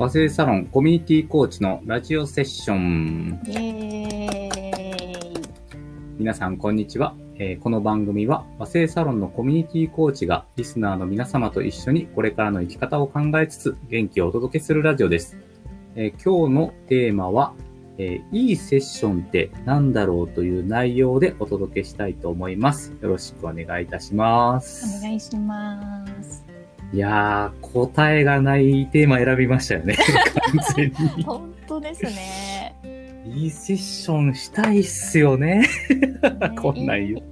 和製サロンコミュニティコーチのラジオセッション。イエーイ。皆さん、こんにちは。えーこの番組は和製サロンのコミュニティコーチがリスナーの皆様と一緒にこれからの生き方を考えつつ元気をお届けするラジオです。えー今日のテーマは、えーいいセッションって何だろうという内容でお届けしたいと思います。よろしくお願いいたします。お願いします。いやー、答えがないテーマ選びましたよね。完全に。本当ですね。いいセッションしたいっすよね。こんなん言う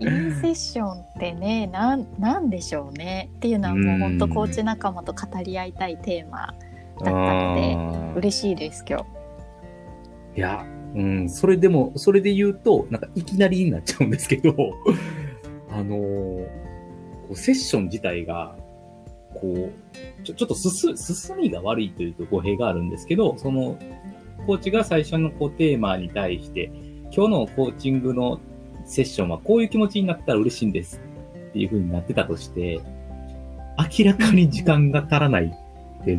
いいいいセッションってね、なん、なんでしょうね。っていうのはもう本当コーチ仲間と語り合いたいテーマだったので、の嬉しいです、今日。いや、うん、それでも、それで言うと、なんかいきなりになっちゃうんですけど、あのーこうセッション自体が、こう、ちょちょっと進、進みが悪いというと語弊があるんですけど、その、コーチが最初のこうテーマに対して、今日のコーチングのセッションはこういう気持ちになったら嬉しいんですっていう風になってたとして、明らかに時間が足らないって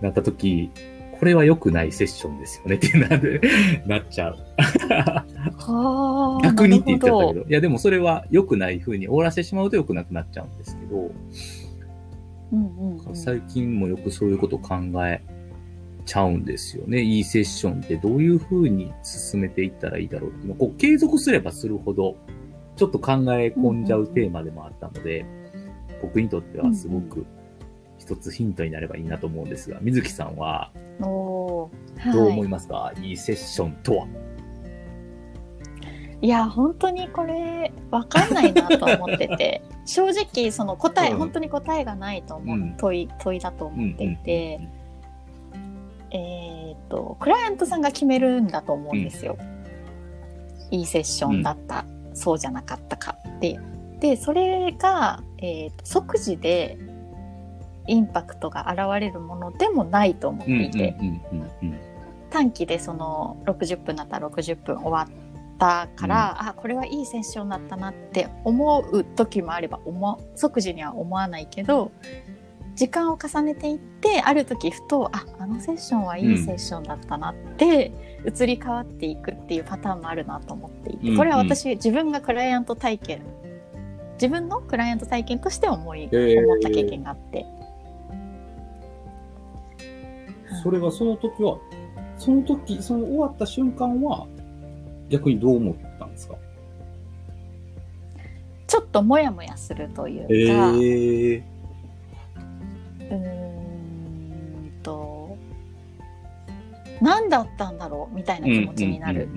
なった時、これは良くないセッションですよねってなる なっちゃう。はあ。逆にって言っちゃったけど。いや、でもそれは良くない風に終わらせてしまうと良くなくなっちゃうんですけど。うんうんうん、最近もよくそういうこと考えちゃうんですよね。いいセッションってどういう風に進めていったらいいだろうっていうの。をこう継続すればするほど、ちょっと考え込んじゃうテーマでもあったので、僕にとってはすごく一つヒントになればいいなと思うんですが、水木さんはどう思はいますか、い、いセッションとは？いや本当にこれわかんないなと思ってて正直その答え、うん。本当に答えがないと思う、うん。問い問いだと思っていて、えーっとクライアントさんが決めるんだと思うんですよ、いいセッションだった、そうじゃなかったかって。でそれが、えーっと即時でインパクトが現れるものでもないと思ってうんいて、うんうんうん短期でその60分だったら60分終わったから、あこれはいいセッションだったなって思う時もあれば思即時には思わないけど時間を重ねていってある時ふとああのセッションはいいセッションだったなって、移り変わっていくっていうパターンもあるなと思っていて、うんこれは私自分がクライアント体験自分のクライアント体験として思い、ー。思った経験があって。それはその時は、その時、その終わった瞬間は、逆にどう思ったんですか？ちょっとモヤモヤするというか、ええうーんと何だったんだろうみたいな気持ちになる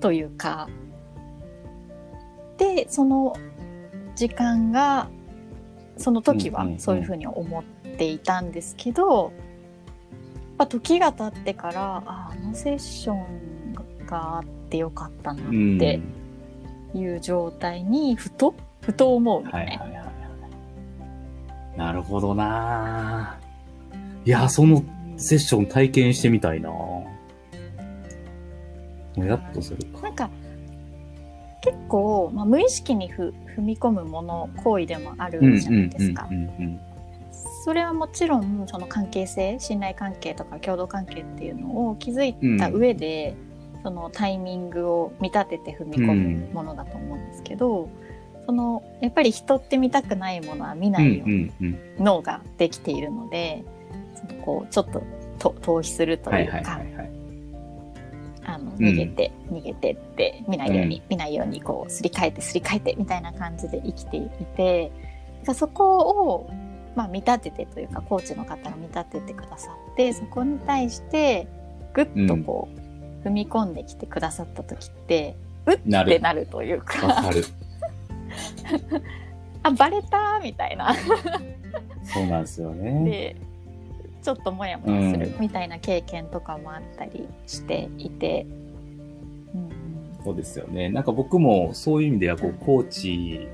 というか、でその時間がその時はそういうふうに思っていたんですけど、やっぱ時が経ってからああのセッションがあってよかったなっうんうん。ていう状態にふとふと思うのね。はいはいはいはい。なるほどないや、そのセッション体験してみたいなもうやっとするか。なんか結構、まあ、無意識にふ踏み込むもの行為でもあるじゃないですか。うんうんそれはもちろんその関係性信頼関係とか共同関係っていうのを築いた上で、そのタイミングを見立てて踏み込むものだと思うんですけど、そのやっぱり人って見たくないものは見うん。うなんいようにうんうん。脳ができているので、こうちょっとと逃避するとはいいうはいか、はいはい。あのん逃げて、逃げてって見ないように、見ないようにこうすり替えてすり替えてみたいな感じで生きていてそこを、まあ、見立ててというかコーチの方が見立ててくださってそこに対してぐっとこう、踏み込んできてくださった時ってうってなるというわかかる。あバレた？みたいなそうなんですよね。でちょっとモヤモヤするうんみたいな経験とかもあったりしていて。うんそうですよね。なんか僕もそういう意味では、こう、コーチ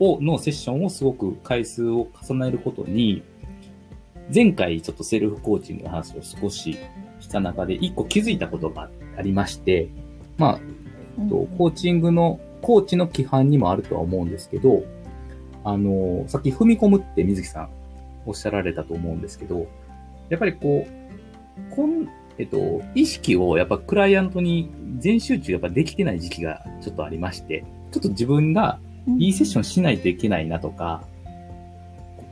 を、のセッションをすごく回数を重ねることに、前回ちょっとセルフコーチングの話を少しした中で、一個気づいたことがありまして、まあ、とコーチングの、コーチの規範にもあるとは思うんですけど、あの、さっき踏み込むって水木さんおっしゃられたと思うんですけど、やっぱりこう、こん、えっと、意識をやっぱクライアントに全集中やっぱできてない時期がちょっとありまして、ちょっと自分がいいセッションしないといけないなとか、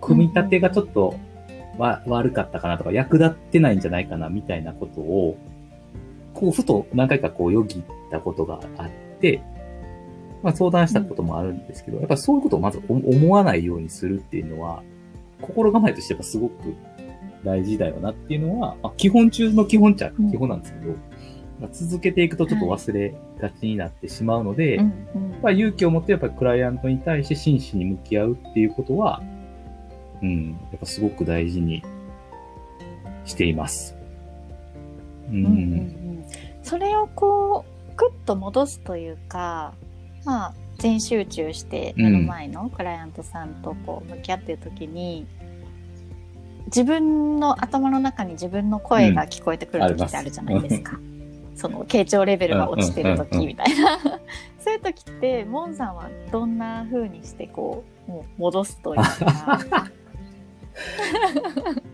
組み立てがちょっとわ悪かったかなとか、役立ってないんじゃないかなみたいなことを、こう、ふと何回かこう、よぎったことがあって、まあ相談したこともあるんですけど、やっぱそういうことをまず思思わないようにするっていうのは、心構えとしてやっぱすごく大事だよなっていうのは、まあ、基本中の基本っちゃ基本なんですけど、まあ、続けていくとちょっと忘れがちになってしまうので、まあ、勇気を持ってやっぱりクライアントに対して真摯に向き合うっていうことは、うん、やっぱすごく大事にしています。うん。うんうんうんそれをこうグッと戻すというかまあ全集中して目の前のクライアントさんとこう向き合ってる時に、自分の頭の中に自分の声が聞こえてくる時ってあるじゃないですか。その傾聴レベルが落ちてる時みたいな。そういう時ってモンさんはどんな風にしてこうもう戻すというか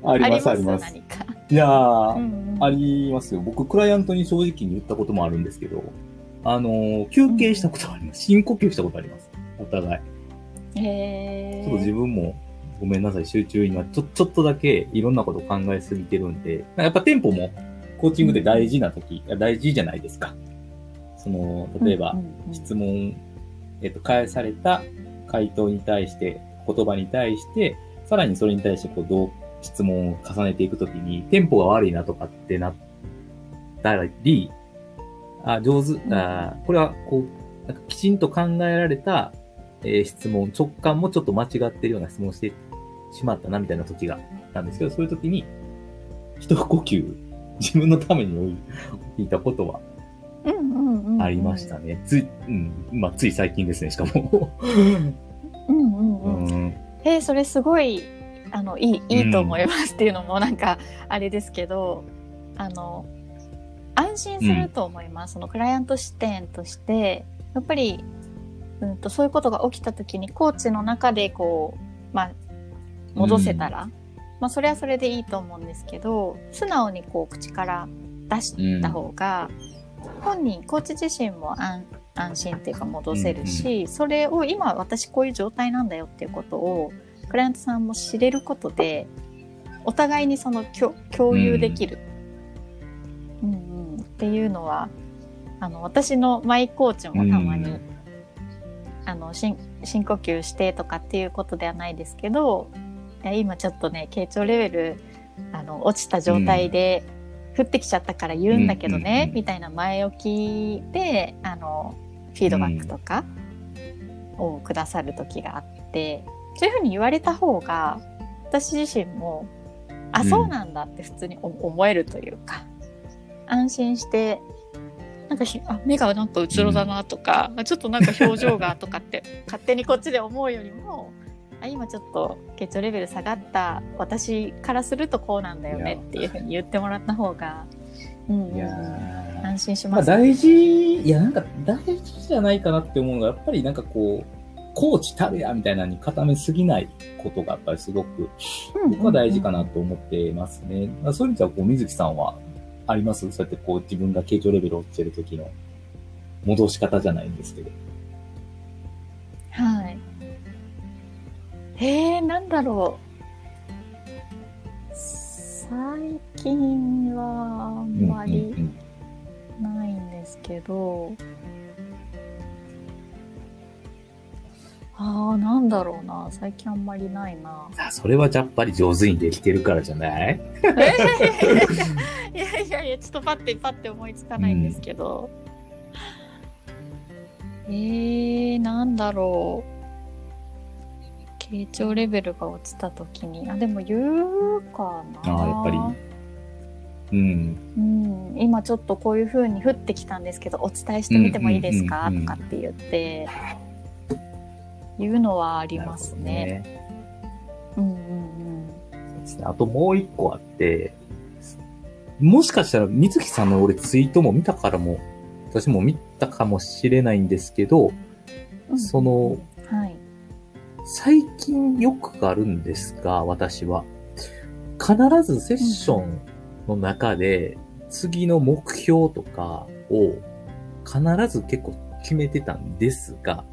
あ あります 何か。いやー、うんうんありますよ。僕、クライアントに正直に言ったこともあるんですけど、あのー休憩したことあります。深呼吸したことあります。お互い。へちょっと自ー分も、ごめんなさい、集中今、ちょ、ちょっとだけいろんなこと考えすぎてるんで、やっぱテンポもコーチングで大事な時、いや大事じゃないですか。その、例えばうん、うんうん質問、えっと、返された回答に対して、言葉に対して、さらにそれに対して、こう、どう、質問を重ねていくときに、テンポが悪いなとかってなったり、あ、上手、あこれは、こう、なんかきちんと考えられた、えー質問、直感もちょっと間違ってるような質問をしてしまったな、みたいな時が、なんですけど、そういう時に、一呼吸、自分のために置いたことはありましたね。つい、うん、まあ、つい最近ですね、しかも。うんうんうん。うんえーそれすごいあのいいいいと思いますっていうのもなんかあれですけど、あの安心すると思います、そのクライアント視点としてやっぱり、うん、とそういうことが起きた時にコーチの中でこう、まあ、戻せたら、まあ、それはそれでいいと思うんですけど素直にこう口から出した方が、本人コーチ自身も安安心っていうか戻せるし、それを今私こういう状態なんだよっていうことをクライアントさんも知れることでお互いにその共共有できる、うんうん。っていうのはあの私のマイコーチもたまに、うん。あの深深呼吸してとかっていうことではないですけど今ちょっとね傾聴レベルあの落ちた状態で降ってきちゃったから言うんだけどね、うんうんうん。みたいな前置きであのフィードバックとかをくださる時があって、そういうふうに言われた方が私自身もあうん。そうなんだって普通に思思えるというか安心してなんかひあ目がなんかうつろだなとか、あちょっとなんか表情がとかって 勝手にこっちで思うよりもあ今ちょっと血糖レベル下がった私からするとこうなんだよねっていうふうに言ってもらった方が、うん安心しまあます、大事、いやなんか大事じゃないかなって思うのが、やっぱりなんかこう、コーチたるやみたいなのに固めすぎないことがやっぱりすごく僕は大事かなと思ってますね。まあそういう意味では、こう、水木さんはあります？そうやってこう、自分が傾聴レベル落ちてる時の戻し方じゃないんですけど。はい。えー、なんだろう。最近はあんまりうんないんですけど、ああ、なんだろうな。最近あんまりないな。あそれはやっぱり上手にできてるからじゃない？いやいやいや、ちょっとパッてパッて思いつかないんですけど。えー、なんだろう。傾聴レベルが落ちた時に、あ、でも言うかな。ああ、やっぱり。うん。うん、今ちょっとこういう風に降ってきたんですけど、お伝えしてみてもいいですか、うんうんうんうんとかって言って、言うのはありますね。うんうんうん。そうですね。あともう一個あって、もしかしたら、水木さんの俺ツイートも見たからも、私も見たかもしれないんですけど、うんその、はい。最近よくあるんですが、私は。必ずセッションの中で、次の目標とかを必ず結構決めてたんですが、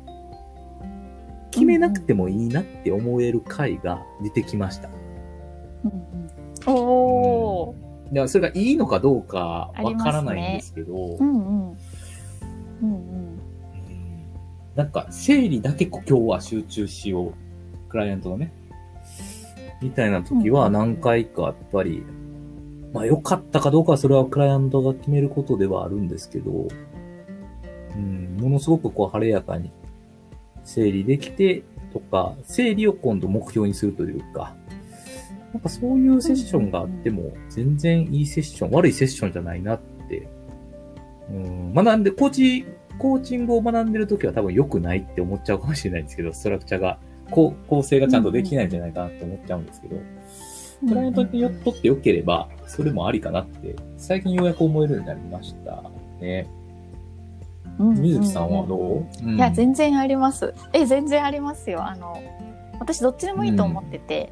決めなくてもいいなって思える回が出てきました。うんうん、おー。でそれがいいのかどうかわからないんですけど、うんうん。うんうん。なんか整理だけ今日は集中しよう。クライアントのね。みたいな時はうん何回かやっぱり、まあ良かったかどうかはそれはクライアントが決めることではあるんですけど、うん、ものすごくこう晴れやかに整理できてとか、整理を今度目標にするというか、なんかそういうセッションがあっても全然いいセッション、悪いセッションじゃないなって、うん、学んで、コーチ、コーチングを学んでる時は多分良くないって思っちゃうかもしれないんですけど、ストラクチャーが、こ構成がちゃんとできないんじゃないかなって思っちゃうんですけど、クライアントによっとって良ければ、それもありかなって、最近ようやく思えるようになりましたね。水木さんはどう、うんいや、全然あります。え、全然ありますよ。あの、私どっちでもいいと思ってて、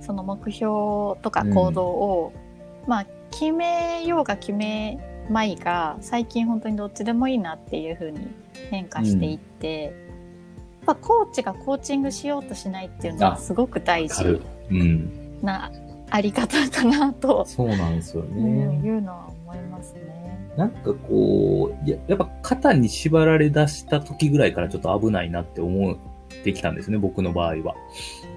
その目標とか行動を、まあ、決めようが決めまいが、最近本当にどっちでもいいなっていう風に変化していって、やっぱコーチがコーチングしようとしないっていうのはあすごく大事。うん。なあり方かなと、そうなんですようん、ね。いうのは思いますね。なんかこう、ややっぱ肩に縛られ出した時ぐらいからちょっと危ないなって思ってきたんですね、僕の場合は。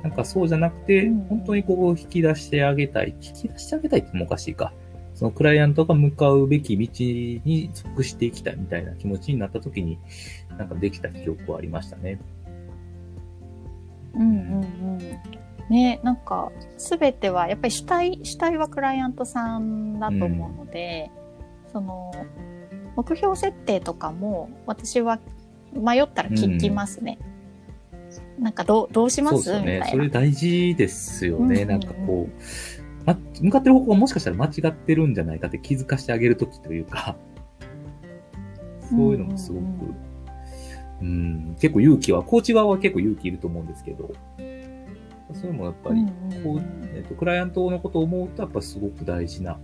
なんかそうじゃなくて、うん本当にこう引き出してあげたい。引き出してあげたいってもおかしいか。そのクライアントが向かうべき道に属していきたいみたいな気持ちになった時に、なんかできた記憶はありましたね。うんうんうん。ね、なんか、すべては、やっぱり主体、主体はクライアントさんだと思うので、その、目標設定とかも、私は迷ったら聞きますね。なんか、どう、どうします？そうですよね。それ。大事ですよね。うんうんうんなんかこう、ま、向かってる方向がもしかしたら間違ってるんじゃないかって気づかしてあげるときというか、そういうのもすごく、うんうんうん、結構勇気は、コーチ側は結構勇気いると思うんですけど、それもやっぱり、こう、えっと、クライアントのことを思うと、やっぱすごく大事な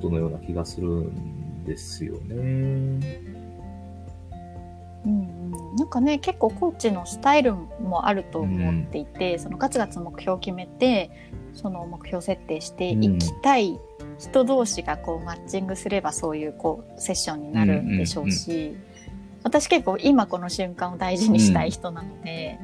ことのような気がするんですよね。うんうん。なんかね結構コーチのスタイルもあると思っていて、そのガツガツ目標を決めてその目標設定していきたい人同士がこうマッチングすればそういうこうセッションになるんでしょうし、私結構今この瞬間を大事にしたい人なので、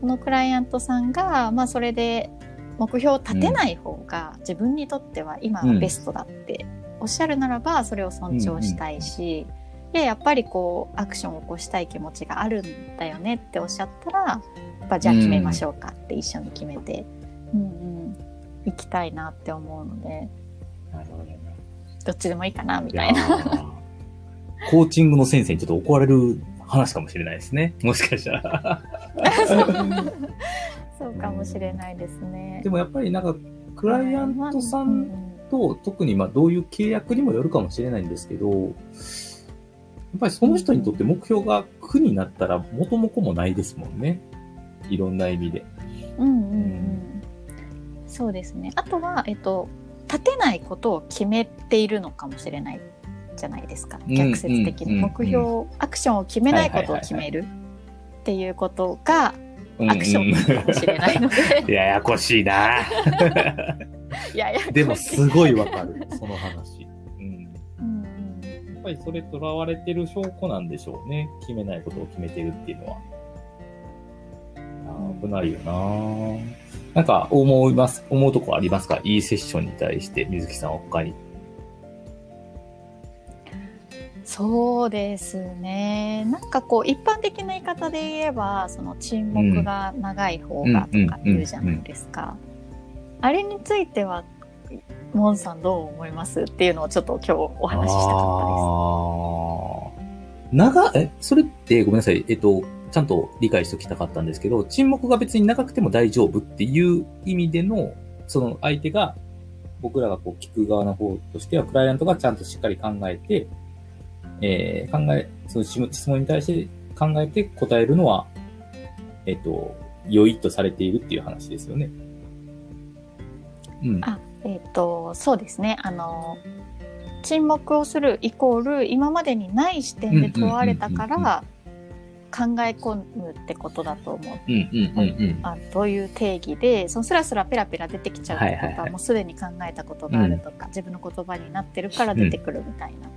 そのクライアントさんが、まあ、それで目標を立てない方が自分にとっては今はベストだっておっしゃるならばそれを尊重したいし、でやっぱりこうアクションを起こしたい気持ちがあるんだよねっておっしゃったらやっぱじゃあ決めましょうかって一緒に決めて、うんうん、行きたいなって思うのでなるほどね。どっちでもいいかなみたいな。ーコーチングの先生にちょっと怒られる話かもしれないですね。もしかしたら。そうかもしれないですね。でもやっぱりなんか、クライアントさうんと、特にまあどういう契約にもよるかもしれないんですけど、やっぱりその人にとって目標が苦になったら元も子もないですもんね。いろんな意味で。うんうんうんそうですね。あとは、えっと、立てないことを決めているのかもしれないじゃないですか。うん逆説的にうん目標、アクションを決めないことを決めるっていうことがうんアクションかもしれないので、うんややこしいな でもすごいわかる、その話。うん。うんやっぱりそれとらわれてる証拠なんでしょうね。決めないことを決めてるっていうのは。あー危ないよななんか思います、思うとこありますか？いいセッションに対して、水木さんは他に。そうですね。なんかこう一般的な言い方で言えば、その沈黙が長い方がとか言うじゃないですか。あれについては、モンさんどう思いますっていうのをちょっと今日お話ししたかったです。長、え、それってごめんなさい。えっと、ちゃんと理解しておきたかったんですけど、沈黙が別に長くても大丈夫っていう意味での、その相手が、僕らがこう聞く側の方としては、クライアントがちゃんとしっかり考えて、えー考え、その質質問に対して考えて答えるのは、えっと、良いとされているっていう話ですよね。うん。あ、えっ、と、そうですね。あの、沈黙をするイコール、今までにない視点で問われたかうんうんうんら、考え込むってことだと思う。うんうんうんうん。あどういう定義で、そのスラスラペラペラ出てきちゃうとは、はいはいはいもうすでに考えたことがあるとか、自分の言葉になってるから出てくるみたいな。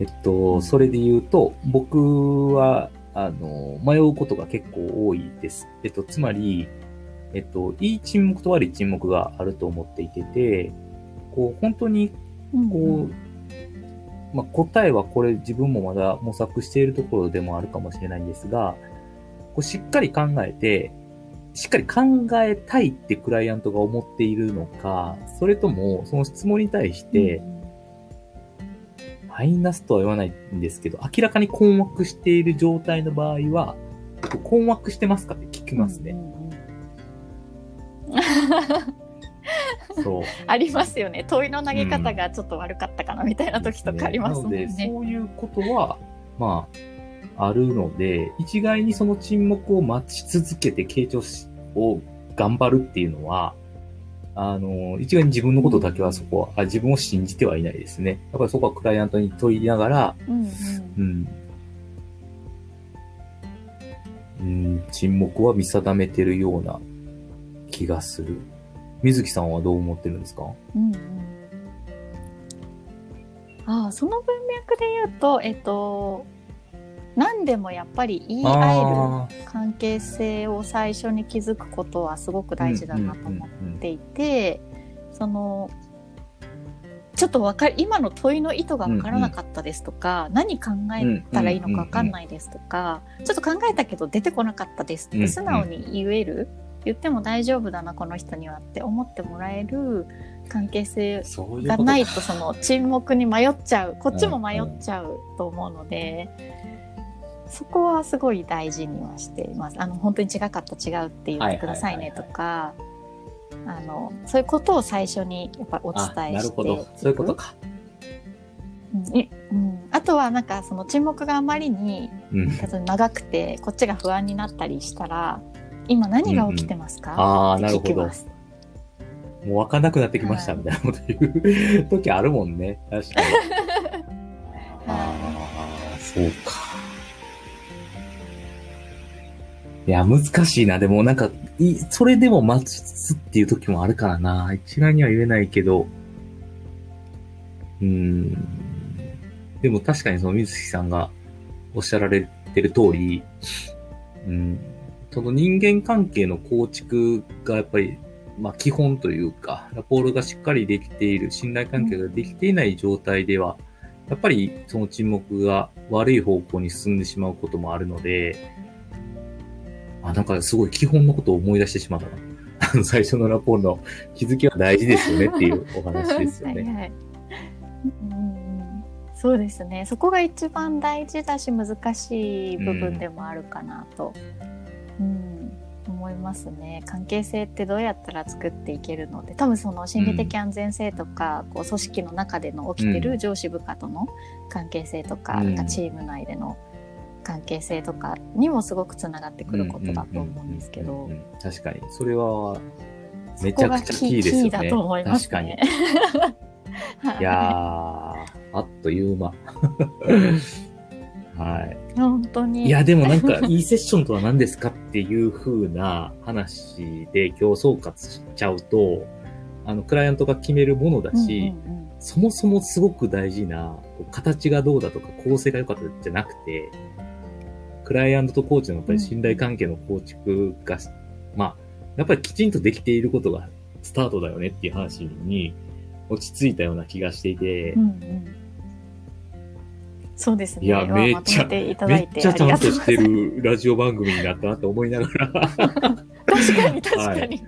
えっと、それで言うと、僕は、あの、迷うことが結構多いです。えっと、つまり、えっと、いい沈黙と悪い沈黙があると思っていてて、こう、本当に、うんこう、まあ、答えはこれ自分もまだ模索しているところでもあるかもしれないんですが、こうしっかり考えて、しっかり考えたいってクライアントが思っているのか、それとも、その質問に対して、うんマイナスとは言わないんですけど、明らかに困惑している状態の場合は、困惑してますかって聞きますね。そう。ありますよね。問いの投げ方がちょっと悪かったかなみたいな時とかありますもんね。なので、そういうことは、まあ、あるので、一概にその沈黙を待ち続けて傾聴しを頑張るっていうのは、あの、一概に自分のことだけはそこは、あ自分を信じてはいないですね。やっぱりそこはクライアントに問いながら、うんうんうん。うん、沈黙は見定めてるような気がする。水木さんはどう思ってるんですか？うんうんああその文脈で言うと、えっと、何でもやっぱり言い合えるあ関係性を最初に気づくことはすごくー大事だなと思っうんうんうんていて、そのちょっとわかる今の問いの意図が分からなかったですとか、何考えたらいいのか分かんないですとか、ちょっと考えたけど出てこなかったですっうんうん。て素直に言える、言っても大丈夫だなこの人にはって思ってもらえる関係性がないとその沈黙に迷っちゃうこっちも迷っちゃうと思うので、そこはすごい大事にはしています。あの本当に違かった違うって言ってくださいねとか、あのそういうことを最初にやっぱりお伝えしてあ、なるほど。そういうことか。うんいうん、あとはなんかその沈黙があまりに長くてこっちが不安になったりしたら今何が起きてますか、ああ、ってなるほど。もう分かんなくなってきましたみたいなこと言う時あるもんね。確かに。ああ、そうか。いや、難しいな。でもなんか、いそれでも待ちつつっていう時もあるからな。一概には言えないけど。うん。でも確かにその水木さんがおっしゃられてる通り、うん、その人間関係の構築がやっぱり、まあ基本というか、ラポールがしっかりできている、信頼関係ができていない状態では、やっぱりその沈黙が悪い方向に進んでしまうこともあるので、あ、なんかすごい基本のことを思い出してしまったな。最初のラポールの気づきは大事ですよねっていうお話ですよね。はいはい。うんうんうん。そうですね。そこが一番大事だし難しい部分でもあるかなと、うん。思いますね。関係性ってどうやったら作っていけるので。多分その心理的安全性とか、こう組織の中での起きてうん。る上司部下との関係性とか,、うん。なんかチーム内での関係性とかにもすごくつながってくることだと思うんですけど確かに。それは、めちゃくちゃキーですよね。そこがキーだと思いますね。確かに。は いやー、あっという間。はい。本当にいや、でもなんか、いいセッションとは何ですかっていう風な話で今日総括しちゃうと、あの、クライアントが決めるものだし、うんうんうんそもそもすごく大事な、形がどうだとか構成が良かったじゃなくて、クライアントとコーチのやっぱり信頼関係の構築が、まあ、やっぱりきちんとできていることがスタートだよねっていう話に落ち着いたような気がしていて、うんうんそうですね。いやめっちゃめってちゃちゃんとしてるラジオ番組になったなって思いながら、確かに確かに。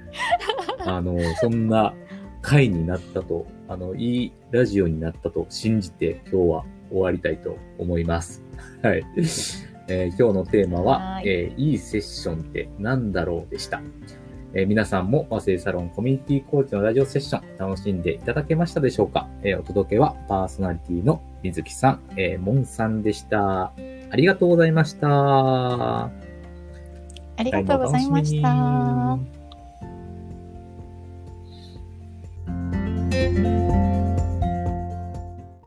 あの、そんな回になったと、あの、いいラジオになったと信じて今日は終わりたいと思います。はい。えー今日のテーマは、はいえーいいセッションって何だろうでした。えー皆さんも和製サロンコミュニティコーチのラジオセッション楽しんでいただけましたでしょうか、えーお届けはパーソナリティの水木さん、えー、モンさんでした。ありがとうございました。ありがとうございました。